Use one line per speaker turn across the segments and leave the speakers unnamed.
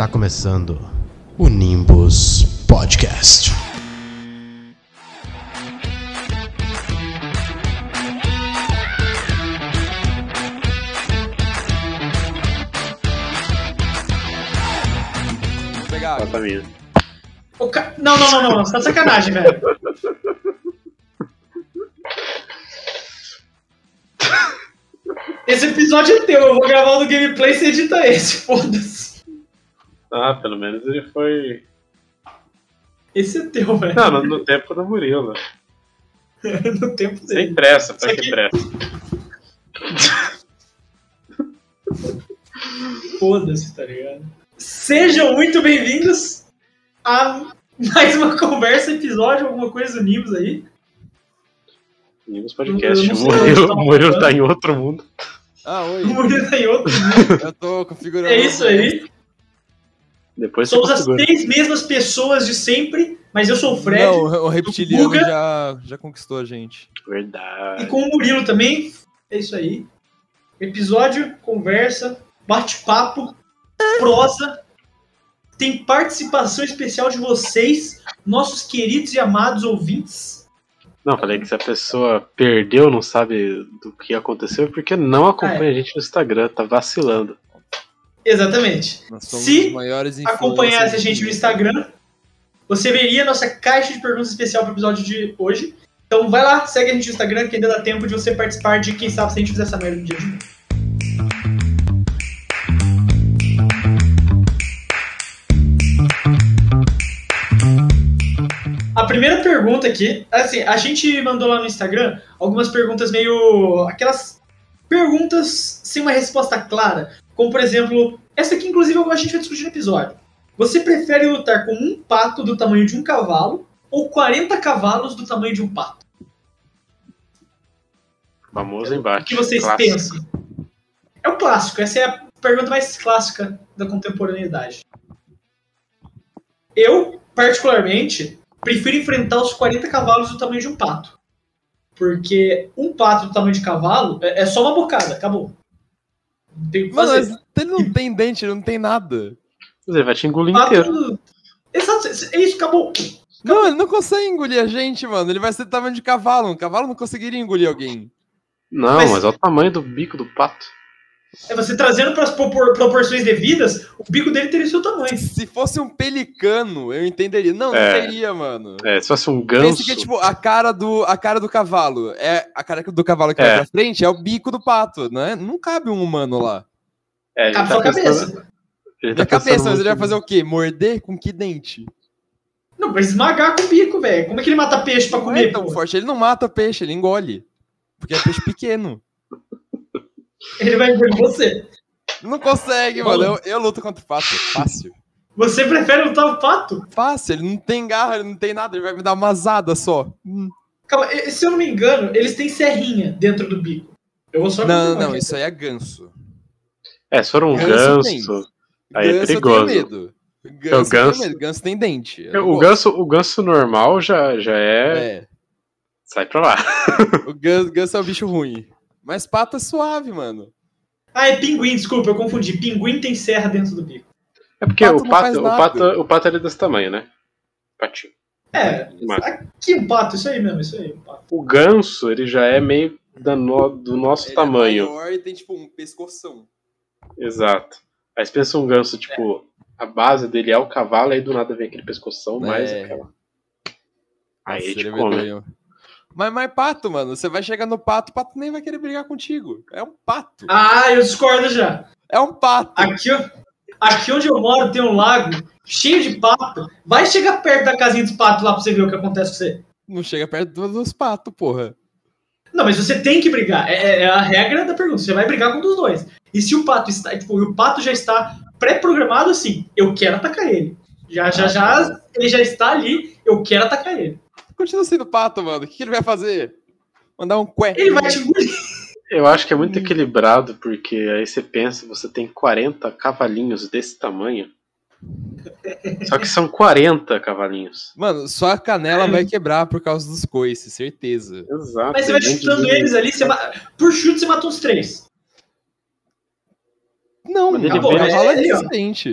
Está começando o Nimbus Podcast.
Minha.
O ca- Não, não, não, não, não, você tá de sacanagem, velho. Esse episódio é teu, eu vou gravar o do gameplay e você edita esse, foda-se.
Ah, pelo menos ele foi.
Esse é teu, velho.
Não, no, no tempo do Murilo.
No tempo
Sem
dele.
pressa, pra que
aqui-
pressa?
Foda-se, tá ligado? Sejam muito bem-vindos a mais uma conversa, episódio, alguma coisa do Nimbus aí.
Nimbus Podcast. O Murilo,
tá
Murilo tá em outro mundo.
Ah, oi.
O Murilo tá em outro.
Eu tô configurando.
É isso aí.
Depois
Somos as três mesmas pessoas de sempre, mas eu sou o Fred.
Não, o reptiliano
Guga.
já, já conquistou a gente.
E
Verdade.
com o Murilo também. É isso aí. Episódio, conversa, bate-papo, prosa. Tem participação especial de vocês, nossos queridos e amados ouvintes.
Não, falei que se a pessoa perdeu, não sabe do que aconteceu, é porque não acompanha
É.
a gente no Instagram, tá vacilando.
Exatamente. Se Acompanhasse a gente no Instagram, você veria nossa caixa de perguntas especial para o episódio de hoje. Então vai lá, segue a gente no Instagram, que ainda dá tempo de você participar de quem sabe se a gente fizer essa merda no dia de hoje. A primeira pergunta aqui, assim, a gente mandou lá no Instagram algumas perguntas meio. aquelas perguntas sem uma resposta clara. Como, por exemplo, essa aqui, inclusive, a gente vai discutir no episódio. Você prefere lutar com um pato do tamanho de um cavalo ou 40 cavalos do tamanho de um pato?
Famoso
O
embate.
que vocês
Clássico.
pensam? É o clássico, essa é a pergunta mais clássica da contemporaneidade. Eu, particularmente, prefiro enfrentar os 40 cavalos do tamanho de um pato. Porque um pato do tamanho de cavalo é é só uma bocada, acabou. Tem que
Mano,
fazer.
mas ele não tem dente, ele não tem nada.
Mas Ele vai te engolir
Pato-
inteiro.
Exato, é isso, acabou.
Não, ele não consegue engolir a gente, mano. Ele vai ser do tamanho de cavalo. Um cavalo não conseguiria engolir alguém.
Não,
Mas-
mas olha o tamanho do bico do pato.
É você trazendo para as proporções devidas, o bico dele teria o seu tamanho.
Se fosse um pelicano, eu entenderia. Não, não
É.
teria, mano.
É, se fosse um ganso.
Pense que, tipo, a cara do, a cara do cavalo. É, a cara do cavalo que
É.
vai pra frente é o bico do pato, né? Não cabe um humano lá.
é, ele
Cabe
tá
sua
pensando-
cabeça.
ele tá
cabeça, mas ele vai fazer o quê? Morder com que dente?
Não, vai esmagar com o bico, velho. Como é que ele mata peixe pra
Não é
comer?
tão
pô?
forte. Ele não mata peixe, ele engole. Porque é peixe pequeno.
Ele vai engolir você.
Não consegue, mano. Eu, eu luto contra o pato. Fácil.
Você prefere lutar o pato?
Fácil, ele não tem garra, ele não tem nada, ele vai me dar uma azada só. Hum.
Calma, se eu não me engano, eles têm serrinha dentro do bico. Eu vou só
Não, não,
aqui.
isso aí é ganso.
É, se for um
Ganso
ganso. Aí é
ganso
perigoso.
eu tenho medo. Ganso, tenho
ganso-
medo. Ganso tem dente.
O
gosto.
ganso, o ganso normal já, já é...
É,
Sai pra lá.
o ganso, ganso é o bicho ruim. Mas pato é suave, mano.
Ah, é pinguim, desculpa, eu confundi. Pinguim tem serra dentro do bico.
É porque
Pato
o
não faz
pato, o pato, o pato ele é desse tamanho, né? Patinho.
É,
Mas
aqui um pato, isso aí mesmo, isso aí. Um pato.
o ganso, ele já é meio da no- do nosso
Ele
tamanho.
é maior e tem, tipo, um pescoção.
Exato. Aí você pensa um ganso, tipo, a base dele é o cavalo, aí do nada vem aquele pescoção, mais
É.
aquela. Aí
Nossa,
ele te
ele é
come.
medonho. Mas, mas pato, mano, você vai chegar no pato, o pato nem vai querer brigar contigo. É um pato.
Ah, eu discordo já.
É um pato.
Aqui, aqui onde eu moro tem um lago cheio de pato. Vai chegar perto da casinha dos patos lá pra você ver o que acontece com você.
Não chega perto do- dos patos, porra.
Não, mas você tem que brigar. É, é- é a regra da pergunta. Você vai brigar com um dos dois. E se o pato está. Tipo, o pato já está pré-programado assim, eu quero atacar ele. Já, já, já. Ele já está ali, eu quero atacar ele.
Continua sendo pato, mano. O que, ele vai fazer? Mandar um cué.
Ele vai te.
Eu acho que é muito equilibrado, porque aí você pensa, você tem 40 cavalinhos desse tamanho. Só que são 40 cavalinhos.
Mano, só a canela vai quebrar por causa dos coices, certeza.
Exato.
Mas você vai chutando eles ali, você ma- por chute você mata uns três.
Não,
Mas ele vem-
cavalo é
é.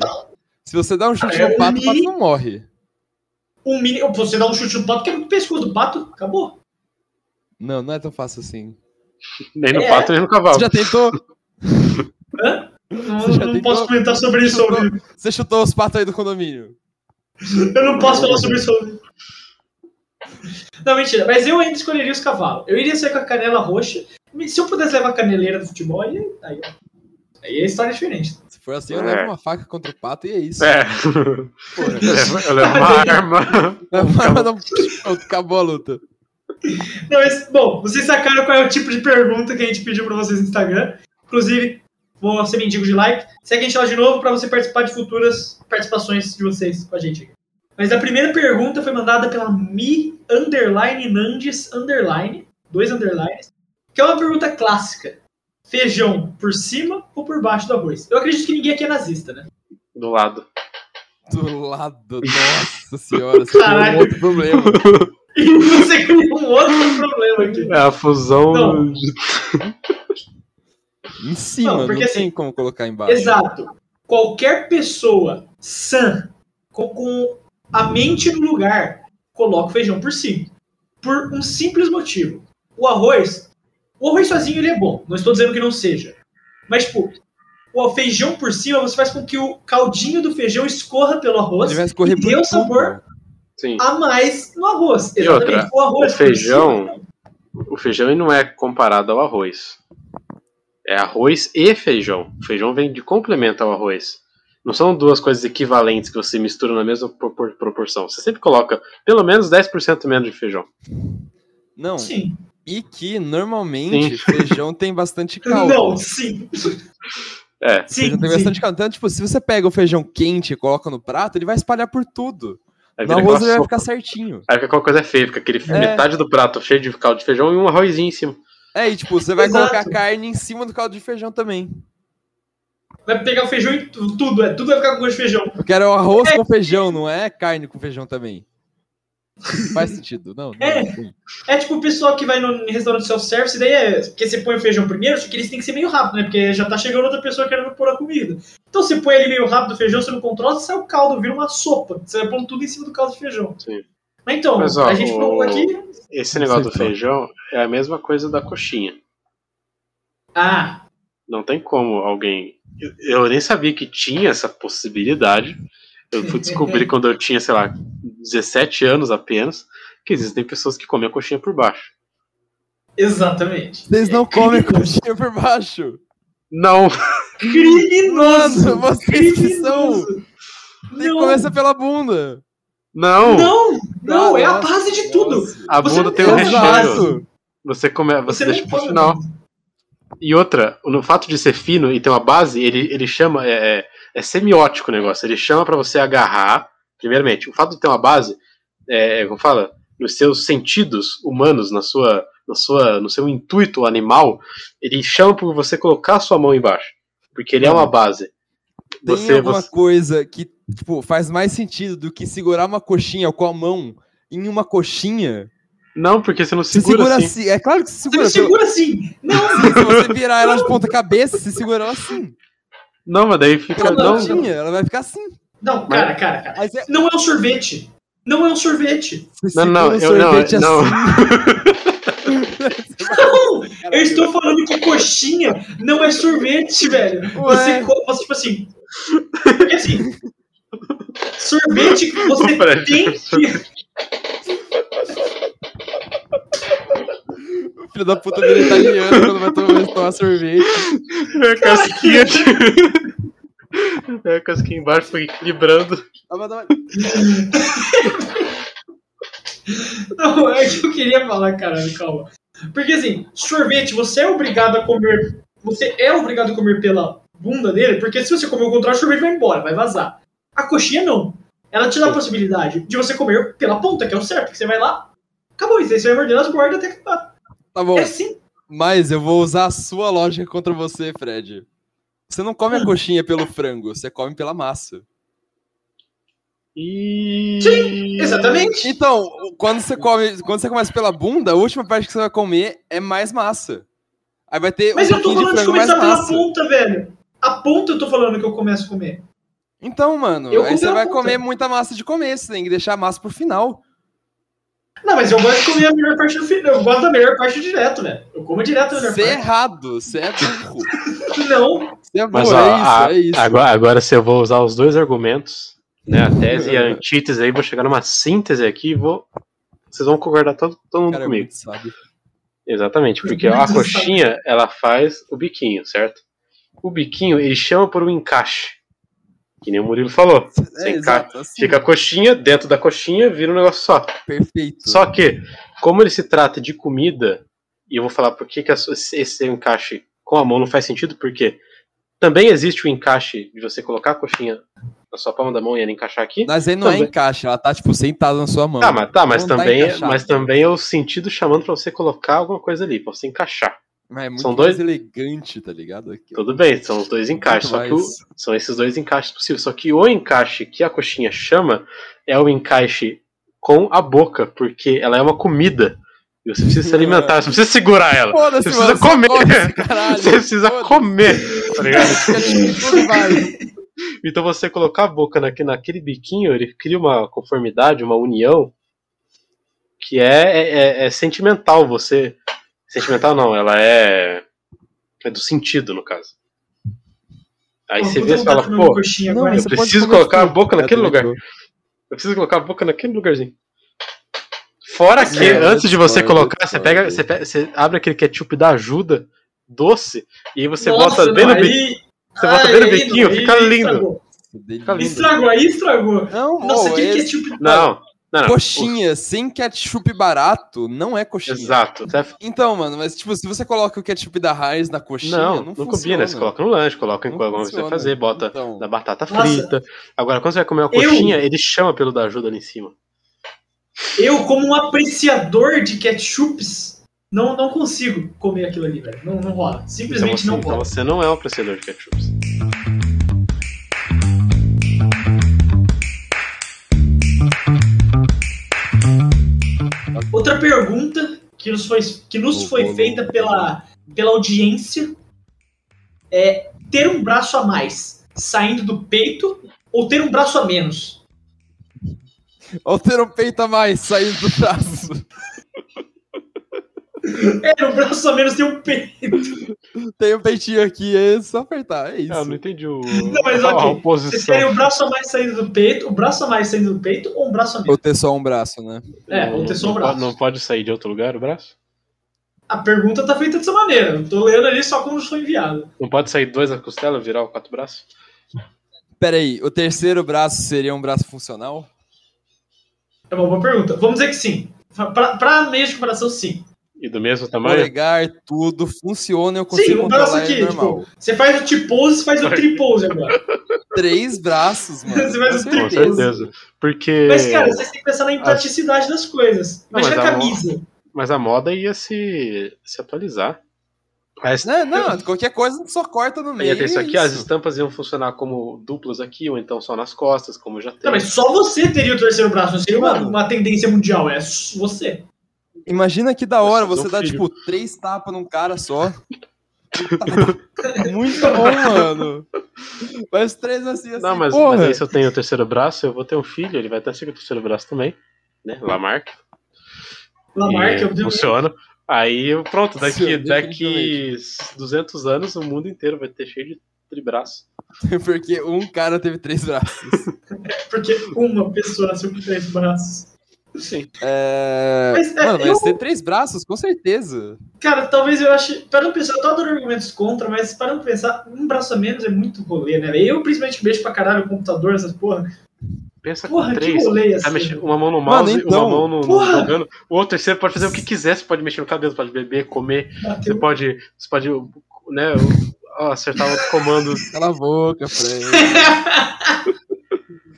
Se você dá um chute no pato, o pato não morre.
Um mini. Você dá um chute no pato, quebra o pescoço do pato, acabou.
Não, não é tão fácil assim.
Nem no
É.
pato, nem no cavalo.
Você já tentou?
Hã? Não, não
tentou?
posso comentar sobre isso ao vivo.
Você chutou os patos aí do condomínio.
Eu não posso falar sobre isso ao vivo. Não, mentira. Mas eu ainda escolheria os cavalos. Eu iria ser com a canela roxa. Se eu pudesse levar a caneleira do futebol, aí, aí, aí a história é diferente.
Se for assim, eu
É.
levo uma faca contra o pato e é isso.
É.
Porra.
Eu levo, eu levo uma arma.
Mas não- Pronto, acabou a luta.
Não, mas, bom, vocês sacaram qual é o tipo de pergunta que a gente pediu pra vocês no Instagram. Inclusive, vou ser mendigo de like. Segue a gente lá de novo pra você participar de futuras participações de vocês com a gente. aqui. Mas a primeira pergunta foi mandada pela Mi Underline Nandes Underline, dois underlines, que é uma pergunta clássica. Feijão por cima ou por baixo do arroz? Eu acredito que ninguém aqui é nazista, né?
Do lado.
Do lado, nossa senhora, você tem um
Caralho.
outro problema.
E você criou um outro problema aqui.
É a fusão
Não.
Em cima,
Não,
não,
porque
tem
assim,
como colocar embaixo.
Exato. Qualquer pessoa sã, com, com a mente no lugar, coloca o feijão por cima. Por um simples motivo. O arroz, o arroz sozinho ele é bom. Não estou dizendo que não seja. Mas, tipo, o feijão por cima, você faz com que o caldinho do feijão escorra pelo arroz
Ele vai escorrer
e dê o
tudo.
sabor
Sim.
a mais no arroz.
E
Exatamente.
outra,
o arroz
o feijão-
cima,
O feijão não é comparado ao arroz. É arroz e feijão. O feijão vem de complemento ao arroz. Não são duas coisas equivalentes que você mistura na mesma propor- proporção. Você sempre coloca pelo menos 10% menos de feijão.
Não,
Sim.
E que normalmente feijão tem bastante caldo.
Não, sim.
É.
Sim,
Feijão tem
sim.
bastante caldo. Então, tipo, se você pega o feijão quente e coloca no prato, ele vai espalhar por tudo.
Aí
No arroz ele vai ficar certinho.
Aí fica aquela coisa feia, fica aquele
É.
metade do prato cheio de caldo de feijão e um arrozinho em cima.
É, e tipo, você vai
Exato.
colocar carne em cima do caldo de feijão também.
Vai pegar o feijão e tu- tudo, é, tudo vai ficar com gosto de feijão.
Eu quero arroz com feijão, não é carne com feijão também. Faz sentido, não? não
É. É tipo o pessoal que vai no restaurante self-service, daí é que você põe o feijão primeiro, só que eles têm que ser meio rápido, né? Porque já tá chegando outra pessoa querendo pôr a comida. Então você põe ali meio rápido o feijão, você não controla, sai o caldo, vira uma sopa. Você vai pondo tudo em cima do caldo de feijão.
Sim.
Mas então,
Mas, ó,
a gente
o-
colocou aqui.
Esse negócio do feijão é a mesma coisa da coxinha.
Ah,
Não tem como alguém. Eu nem sabia que tinha essa possibilidade. Eu fui descobrir quando eu tinha, sei lá, 17 anos apenas, que existem pessoas que comem a coxinha por baixo.
exatamente.
Vocês não
É
comem
criminoso.
coxinha por baixo.
Não!
Criminoso!
Mano, vocês que são.
Criminoso!
Tem que
Não,
começar pela bunda.
Não!
não, não,
Ah,
é a
nossa,
base de tudo.
nossa.
A
Você
bunda tem um
a
recheio. Você, come, você,
Você
deixa pro final. E outra, no fato de ser fino e ter uma base, ele, ele chama. É, é- é semiótico o negócio. Ele chama pra você agarrar. Primeiramente, o fato de ter uma base, é, como fala, nos seus sentidos humanos, na sua, na sua, no seu intuito animal, ele chama por você colocar a sua mão embaixo. Porque ele é uma base.
Tem
Você,
alguma
você,
coisa que, tipo, faz mais sentido do que segurar uma coxinha com a mão em uma coxinha?
não, porque você não
Você
segura,
segura
assim.
assim. É claro que você
Você
segura.
me segura assim. Não,
Se você virar ela de ponta cabeça, você segura ela assim.
Não, mas daí fica.
Pela
Não,
pontinha, ela vai ficar assim.
não, cara, cara, cara.
Você,
Não é um sorvete. Não é um sorvete.
você
Não, não,
o
eu- não,
sorvete
não.
assim.
Não! Eu estou falando que coxinha não é sorvete, velho.
Ué.
Você, você, tipo assim. Porque assim. Sorvete você
Fred,
tem que.
O filho da puta vira italiano quando vai tomar, tomar sorvete.
É a casquinha de... É a casquinha embaixo, foi equilibrando.
Ah, mas não-
Não, é que eu queria falar, caralho, calma. Porque assim, sorvete, você é obrigado a comer. Você é obrigado a comer pela bunda dele, porque se você comer o contrário, o sorvete vai embora, vai vazar. A coxinha não. Ela te dá a possibilidade de você comer pela ponta, que é o certo, que você vai lá, acabou isso, aí você vai morder as bordas até acabar.
Tá bom,
É assim.
Mas eu vou usar a sua lógica contra você, Fred. Você não come a coxinha pelo frango, você come pela massa.
E...
Exatamente.
Então, quando você come, quando você começa pela bunda, a última parte que você vai comer é mais massa. Aí vai ter
Mas
um
eu tô
de
falando de
mais
começar pela
massa.
ponta, velho. A ponta eu tô falando que eu começo a comer.
Então, mano,
Eu
aí você vai
puta.
comer muita massa de começo, tem que deixar a massa pro final.
Não, mas eu gosto de comer a melhor parte do final. Eu gosto da melhor parte direto, velho. Eu como direto a melhor
Você é
parte.
errado, você é burro.
Não.
Você é
Mas
burro,
ó,
é isso,
a-
é isso.
Agora, agora se eu vou usar os dois argumentos, né, a tese e a antítese, aí vou chegar numa síntese aqui e vou. Vocês vão concordar todo, todo mundo
Cara, é
comigo. Exatamente, porque a coxinha, ela faz o biquinho, certo? O biquinho, ele chama por um encaixe. Que nem o Murilo falou.
É, exato, assim,
Fica a coxinha, dentro da coxinha vira um negócio só.
perfeito.
Só que, como ele se trata de comida, e eu vou falar por que, esse encaixe com a mão não faz sentido, porque também existe o encaixe de você colocar a coxinha na sua palma da mão e ela encaixar aqui.
Mas aí não é
Também.
encaixe, ela tá, tipo, sentada na sua mão.
Tá, mas, tá, mas,
Não tá
também,
encaixado.
mas também é o sentido chamando pra você colocar alguma coisa ali, pra você encaixar.
Mas é muito
são
mais
dois-
elegante, tá ligado? Aqui.
Tudo bem, são os dois encaixes, só que o- são esses dois encaixes possíveis. Só que o encaixe que a coxinha chama é o encaixe com a boca, porque ela é uma comida. E você precisa se alimentar, você precisa segurar ela. Você
mano,
precisa
só
comer. Você precisa comer, tá ligado?
Válido.
Então você colocar a boca naquele, naquele biquinho, ele cria uma conformidade, uma união que é, é, é- é sentimental. Você. Sentimental não, ela é. É do sentido, no caso. Aí
Pô,
você vê e fala, pô,
Não,
agora.
eu preciso colocar a
tudo.
boca naquele
É,
lugar.
tudo.
Eu preciso colocar a boca naquele lugarzinho. Fora que,
É,
antes de você colocar, você pega, você pega, você abre aquele ketchup da ajuda doce e aí você
Nossa,
bota bem no biquinho. Você bota bem no biquinho, fica lindo.
Estragou.
Fica lindo.
Estragou, aí estragou.
Não,
Nossa, que
esse-
ketchup.
Não, não, não.
Coxinha sem ketchup barato não é coxinha.
Exato. Você-
Então, mano, mas tipo, se você coloca o ketchup da Heinz na coxinha,
Não,
não,
não,
funciona.
combina. Você coloca no lanche, coloca em
Não
alguma coisa você vai
funciona.
fazer, bota
Então.
na batata
Nossa.
frita. Agora, quando você vai comer uma
Eu-
coxinha, ele chama pelo da ajuda ali em cima.
Eu, como um apreciador de ketchups, não, não consigo comer aquilo ali, velho. Não, não rola.
Então
Simplesmente
você,
não
então
rola.
você não é um apreciador de ketchups.
Outra pergunta que nos foi, que nos foi
ô,
feita pela, pela audiência é ter um braço a mais saindo do peito ou ter um braço a menos?
Ou ter um peito a mais saindo do braço.
É, um braço a menos tem um peito.
Tem um peitinho aqui, é só apertar, é isso.
Ah, eu não entendi o,
Não, mas
a, a
ok. Vocês
oposição.
querem um braço a mais saindo do peito, o braço a mais saindo do peito ou um braço a menos?
Ou ter só um braço, né?
É, ou ter só um braço.
pode, não pode sair de outro lugar o braço?
A pergunta tá feita dessa maneira. Eu tô lendo ali só como foi enviado.
Não pode sair dois da costela, virar o quatro braços?
Pera aí, o terceiro braço seria um braço funcional?
É uma boa pergunta. Vamos dizer que sim. Pra, pra meio de comparação, sim.
E do mesmo tamanho?
Polegar, tudo funciona, eu
Sim,
consigo
um braço
controlar
aqui,
normal.
tipo, você faz o T-pose, você faz o tripose agora.
Três braços, mano.
Você faz
com
o
Com
triplo.
certeza. Porque.
Mas, cara, vocês têm que pensar na impraticidade das coisas. Imagina
mas
a
a
camisa.
Mas a moda ia se, se atualizar. Mas,
Não, não, qualquer coisa só corta no meio.
ia ter isso
é
aqui, as
isso.
estampas iam funcionar como duplas aqui, ou então só nas costas, como já tem.
Não, mas só você teria o terceiro braço, não seria uma, uma tendência mundial, é você.
Imagina que da hora você dá,
filho.
tipo, três tapas num cara só. Muito bom, mano. Mas três assim, assim,
Não, mas,
porra.
mas aí se eu tenho o terceiro braço, eu vou ter um filho, ele vai ter o terceiro braço também. Né? Lamarck.
Lamarck,
E
eu
funciona. Aí, eu- pronto, daqui,
Funciona,
daqui 200 anos o mundo inteiro vai ter cheio de tribraço.
Porque um cara teve três braços.
porque uma pessoa nasceu com três braços.
Sim.
É...
Mas, é,
Mano, mas
eu-
ter três braços, com certeza.
Cara, talvez eu ache. Para pensar, eu tô adorando argumentos contra, mas para não pensar, um braço a menos é muito rolê, né? Eu, principalmente, mexo pra caralho o computador, essas porra.
Pensa
Porra,
com
que
três.
rolê
Tá
assim.
mexendo uma mão no
Mano,
mouse,
então,
uma mão no, no jogando. O outro terceiro pode fazer o que quiser. Você pode mexer no cabelo, pode beber, comer. Você pode. Você pode. Né, acertar outro comando.
Cala a boca, Fred.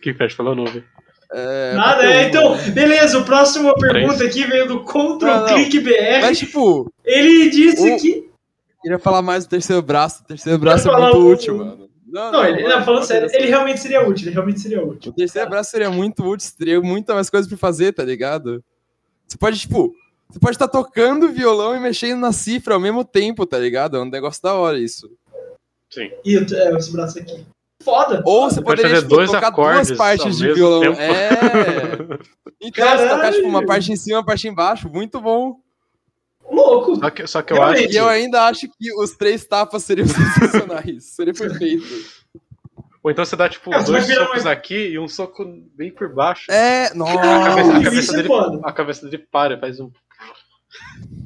Que Fred falou, não ouvi.
É,
Nada, é, então, beleza, o próximo pergunta aqui veio do
Não, não.
Click BR.
Mas, tipo,
Ele disse
O-
que.
queria falar mais do terceiro braço. O terceiro braço é muito
o-
útil, mano.
Não, ele, não,
vai,
falando
vai
sério, ele realmente seria útil, ele realmente seria útil.
O terceiro braço seria muito útil, teria muita mais coisa pra fazer, tá ligado? Você pode, tipo, você pode estar tocando violão e mexendo na cifra ao mesmo tempo, tá ligado? É um negócio da hora isso.
Sim.
E o- é, esse braço aqui. Foda.
Ou você
Pode
poderia
fazer
tipo,
dois
tocar
acordes
duas partes de violão.
tempo.
É. Então, você tocar tipo, uma parte em cima, uma parte embaixo. Muito bom.
Louco.
Só que, só que eu
Realmente.
acho
E eu ainda acho que os três tapas seriam sensacionais. Seria perfeito.
Ou então você dá, tipo,
vai
dois socos
uma-
aqui e um soco bem por baixo.
É, nossa.
a, cabeça, a, cabeça
é
dele, a cabeça dele para, faz um.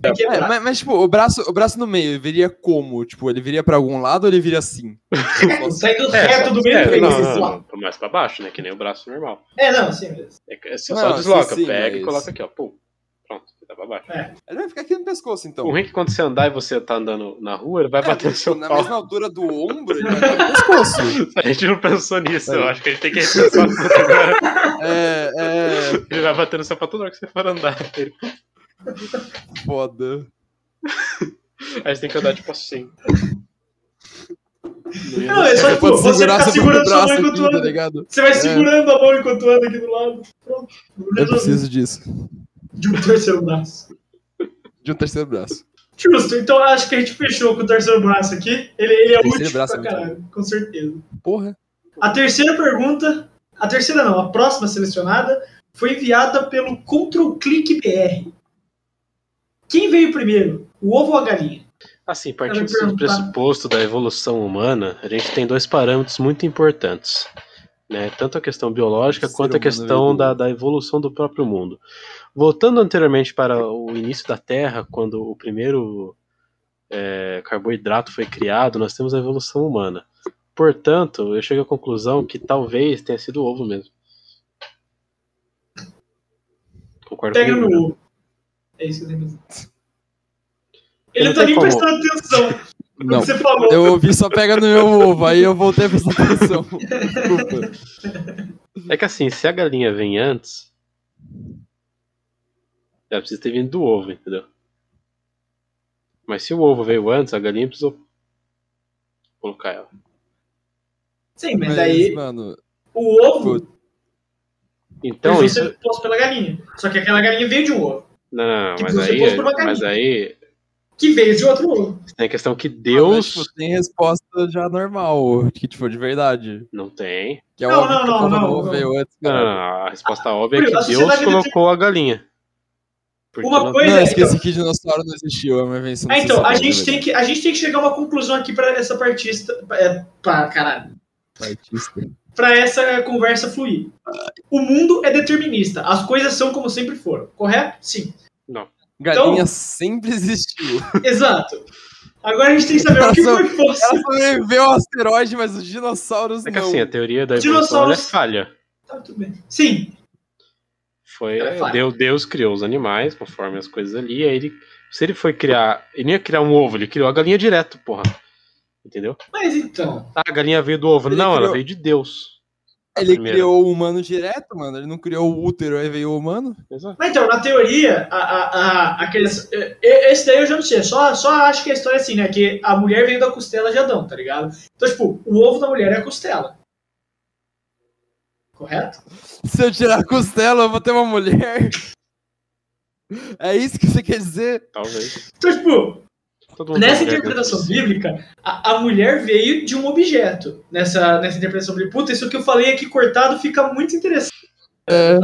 É, mas, mas, tipo, o braço, o braço no meio, viria como? Tipo, ele viria pra algum lado ou ele viria assim?
Saindo
É,
reto
só-
do meio
é,
do
não, não,
assim,
não, mais pra baixo, né? Que nem o braço normal.
É, não, assim mesmo.
É, é só,
Não,
só desloca,
sim,
pega e
mas-
coloca aqui, ó. Pum. Pronto, dá pra baixo.
Ele vai ficar aqui no pescoço, então.
O ruim é que quando você andar e você tá andando na rua, ele vai
É,
bater no
tipo,
seu
na
pau.
mesma altura do ombro, ele vai ficar no pescoço.
A gente não pensou nisso,
Aí.
eu acho que a gente tem que repensar tudo agora.
É, é.
Ele vai bater no seu pau toda hora que você for andar. Ele-
Foda.
Aí você tem que andar tipo assim.
Não, é só
Você
tipo,
pode
você
segurar
ficar
seu
segurando sua
braço
mão enquanto
tá
anda.
ligado?
Você vai segurando a mão enquanto anda aqui do lado. Pronto.
Eu preciso disso.
De um terceiro braço.
De um terceiro braço.
Justo, então acho que a gente fechou com o terceiro braço aqui. Ele, ele é útil
braço
pra
é muito
caralho, com certeza.
Porra.
A terceira pergunta, a terceira não, a próxima selecionada foi enviada pelo Control Click BR. Quem veio primeiro, o ovo ou a galinha?
Assim, partindo do pressuposto da evolução humana, a gente tem dois parâmetros muito importantes. Né? Tanto a questão biológica quanto a
humano
questão da, da evolução do próprio mundo. Voltando anteriormente para o início da Terra, quando o primeiro é, carboidrato foi criado, nós temos a evolução humana. Portanto, eu chego à conclusão que talvez tenha sido o ovo mesmo. Concordo
Pega
comigo,
no
né?
ovo. É isso que eu tenho que dizer. Ele
não
tá nem
como-
prestando atenção
Não.
você falou.
Eu ouvi só pega no meu ovo, aí eu voltei a prestar atenção. Desculpa.
É que assim, se a galinha vem antes, ela precisa ter vindo do ovo, entendeu? Mas se o ovo veio antes, a galinha precisou colocar ela.
Sim, mas,
Mas,
daí
mano,
o ovo
Então, isso.
pela galinha. Só que aquela galinha veio de um ovo.
Não, não, não,
que
mas aí,
uma
mas aí
Que veio de outro ovo.
tem a questão que
mas,
Deus
tipo, tem resposta já normal, que tipo, de verdade.
não tem.
Que é
Não, não, não, não, não.
antes,
Não, não, não, a resposta óbvia é que Deus colocou a galinha. Porque
Uma coisa-
Não,
é,
esqueci que dinossauro não existiu, é uma invenção
Ah, então, a
sociedade,
gente, tem que, a gente tem que chegar a uma conclusão aqui pra essa partista. É, pra, caralho.
Artista.
Pra essa conversa fluir. O mundo é determinista. As coisas são como sempre foram. Correto? Sim.
Galinha
Então-
sempre existiu.
Exato. Agora a gente tem que saber o que foi que fosse.
Ela sobreviveu ao asteroide, mas os dinossauros
É que
não.
assim, a teoria da evolução ela é
Dinossauros-
falha.
Tá, tudo bem. Sim.
Foi,
Ela é.
Deus, Deus criou os animais conforme as coisas ali. Aí ele, se ele foi criar, ele não ia criar um ovo, ele criou a galinha direto, porra. Entendeu?
Mas então.
Ah, a galinha veio do ovo.
Ele
não, ela
criou-
veio de Deus.
Ele
primeira.
criou o humano direto, mano. Ele não criou o útero, aí veio o humano.
Exato.
Mas então, na teoria, a, a, a, aqueles. Esse daí eu já não sei. Só, só acho que a história é assim, né? Que a mulher veio da costela de Adão, tá ligado? Então, tipo, o ovo da mulher é a costela. Correto?
Se eu tirar a costela, eu vou ter uma mulher. É isso que você quer dizer?
Talvez.
Então, tipo, Nessa interpretação bíblica, a, a mulher veio de um objeto. Nessa, nessa interpretação bíblica. Puta, isso que eu falei aqui cortado fica muito interessante.
É.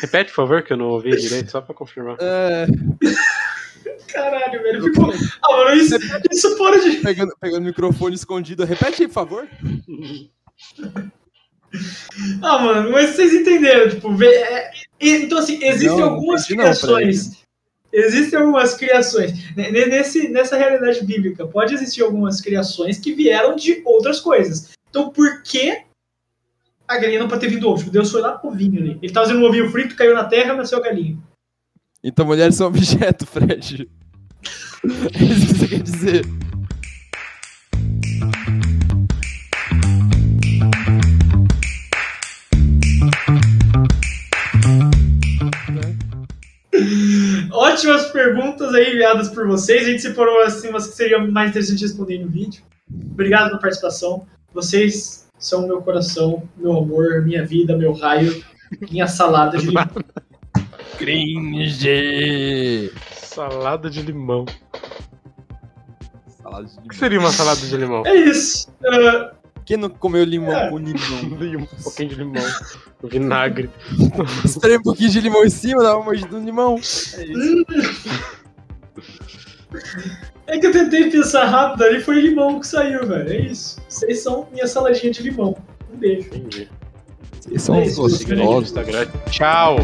Repete, por favor, que eu não ouvi direito, só pra confirmar.
é
Caralho, velho. Ficou... Ah, mano, isso, isso fora de.
pegando, pegando o microfone escondido. Repete aí, por favor.
Ah, mano, mas vocês entenderam, tipo, é- então assim, existem
Não,
algumas
não,
criações. Existem algumas criações. Ne- ne- Nesse, nessa realidade bíblica, pode existir algumas criações que vieram de outras coisas. Então, por que a galinha não pode ter vindo ovo? Tipo, Deus foi lá com o ovinho ali. Ele tava fazendo um ovinho frito, caiu na terra, nasceu a galinha.
Então mulheres são objeto, Fred. É isso que você quer dizer.
Ótimas perguntas aí enviadas por vocês. A gente separou assim, umas que seriam mais interessantes de responder no vídeo. Obrigado pela participação. Vocês são meu coração, meu amor, minha vida, meu raio, minha salada de limão.
Cringe.
Salada de limão.
Salada de
O que
limão.
seria uma salada de limão?
É isso. Ah,
Quem não comeu limão
É.
com limão?
Um pouquinho de limão. Vinagre.
Esperei um pouquinho de limão em cima, dava uma mordida no limão. É isso.
é que eu tentei pensar rápido ali, foi limão que saiu, velho. É isso. Vocês são minha saladinha de limão. Um beijo.
Entendi.
Vocês são
É.
Instagram. Tchau.